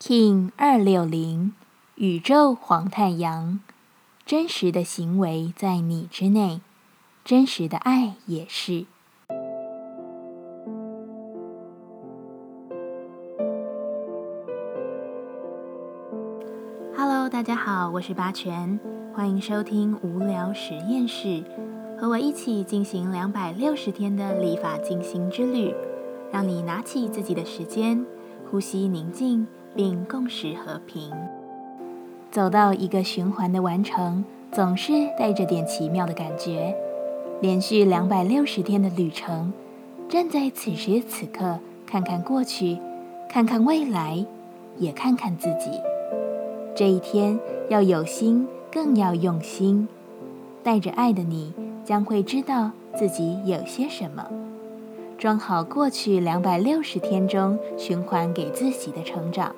King 二六零，宇宙黄太阳，真实的行为在你之内，真实的爱也是。Hello，大家好，我是八全，欢迎收听无聊实验室，和我一起进行两百六十天的立法进行之旅，让你拿起自己的时间，呼吸宁静。并共识和平，走到一个循环的完成，总是带着点奇妙的感觉。连续两百六十天的旅程，站在此时此刻，看看过去，看看未来，也看看自己。这一天要有心，更要用心。带着爱的你，将会知道自己有些什么。装好过去两百六十天中循环给自己的成长，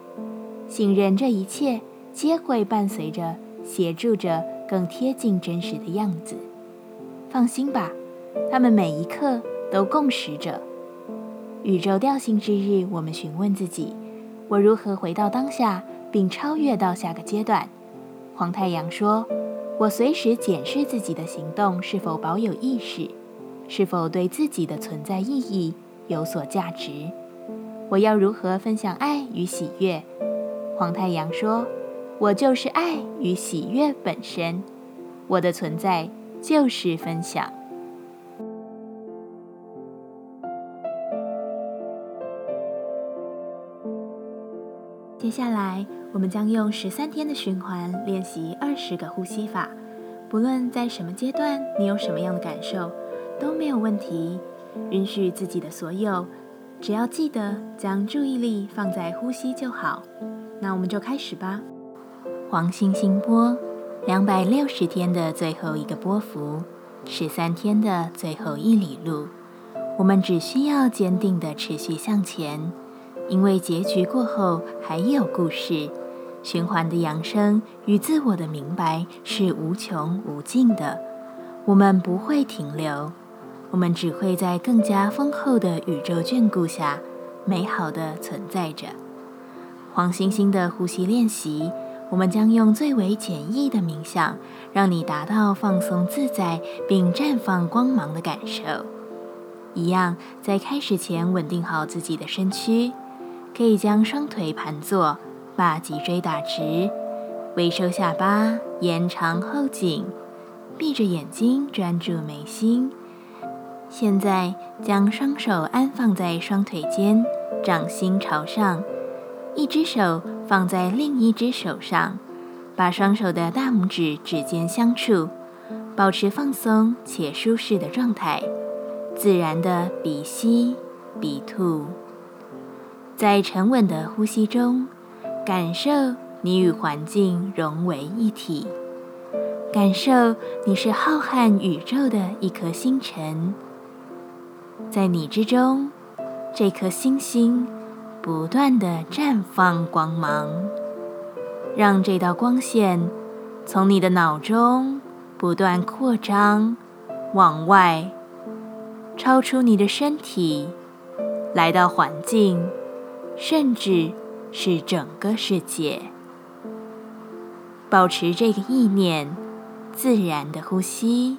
信任这一切皆会伴随着、协助着更贴近真实的样子。放心吧，他们每一刻都共识着。宇宙调性之日，我们询问自己：我如何回到当下，并超越到下个阶段？黄太阳说：我随时检视自己的行动是否保有意识。是否对自己的存在意义有所价值？我要如何分享爱与喜悦？黄太阳说：“我就是爱与喜悦本身，我的存在就是分享。”接下来，我们将用十三天的循环练习二十个呼吸法。不论在什么阶段，你有什么样的感受？都没有问题，允许自己的所有，只要记得将注意力放在呼吸就好。那我们就开始吧。黄星星波，两百六十天的最后一个波幅，十三天的最后一里路，我们只需要坚定的持续向前，因为结局过后还有故事。循环的扬升与自我的明白是无穷无尽的，我们不会停留。我们只会在更加丰厚的宇宙眷顾下，美好的存在着。黄星星的呼吸练习，我们将用最为简易的冥想，让你达到放松自在并绽放光芒的感受。一样，在开始前稳定好自己的身躯，可以将双腿盘坐，把脊椎打直，微收下巴，延长后颈，闭着眼睛专注眉心。现在将双手安放在双腿间，掌心朝上，一只手放在另一只手上，把双手的大拇指指尖相触，保持放松且舒适的状态，自然的鼻吸鼻吐，在沉稳的呼吸中，感受你与环境融为一体，感受你是浩瀚宇宙的一颗星辰。在你之中，这颗星星不断的绽放光芒，让这道光线从你的脑中不断扩张，往外，超出你的身体，来到环境，甚至是整个世界。保持这个意念，自然的呼吸。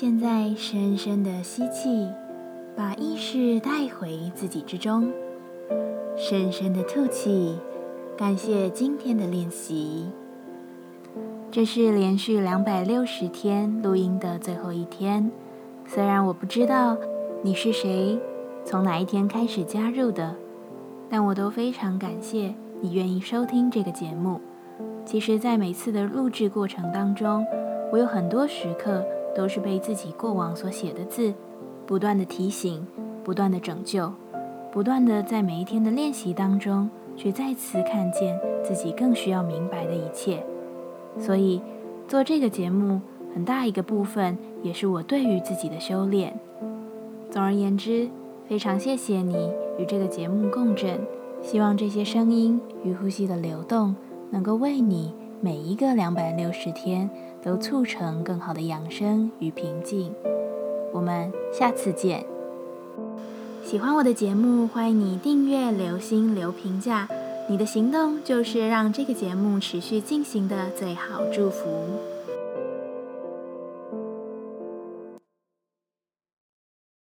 现在深深的吸气，把意识带回自己之中；深深的吐气，感谢今天的练习。这是连续两百六十天录音的最后一天。虽然我不知道你是谁，从哪一天开始加入的，但我都非常感谢你愿意收听这个节目。其实，在每次的录制过程当中，我有很多时刻。都是被自己过往所写的字不断的提醒，不断的拯救，不断的在每一天的练习当中，去再次看见自己更需要明白的一切。所以做这个节目很大一个部分，也是我对于自己的修炼。总而言之，非常谢谢你与这个节目共振，希望这些声音与呼吸的流动，能够为你每一个两百六十天。都促成更好的养生与平静。我们下次见。喜欢我的节目，欢迎你订阅、留心、留评价。你的行动就是让这个节目持续进行的最好祝福。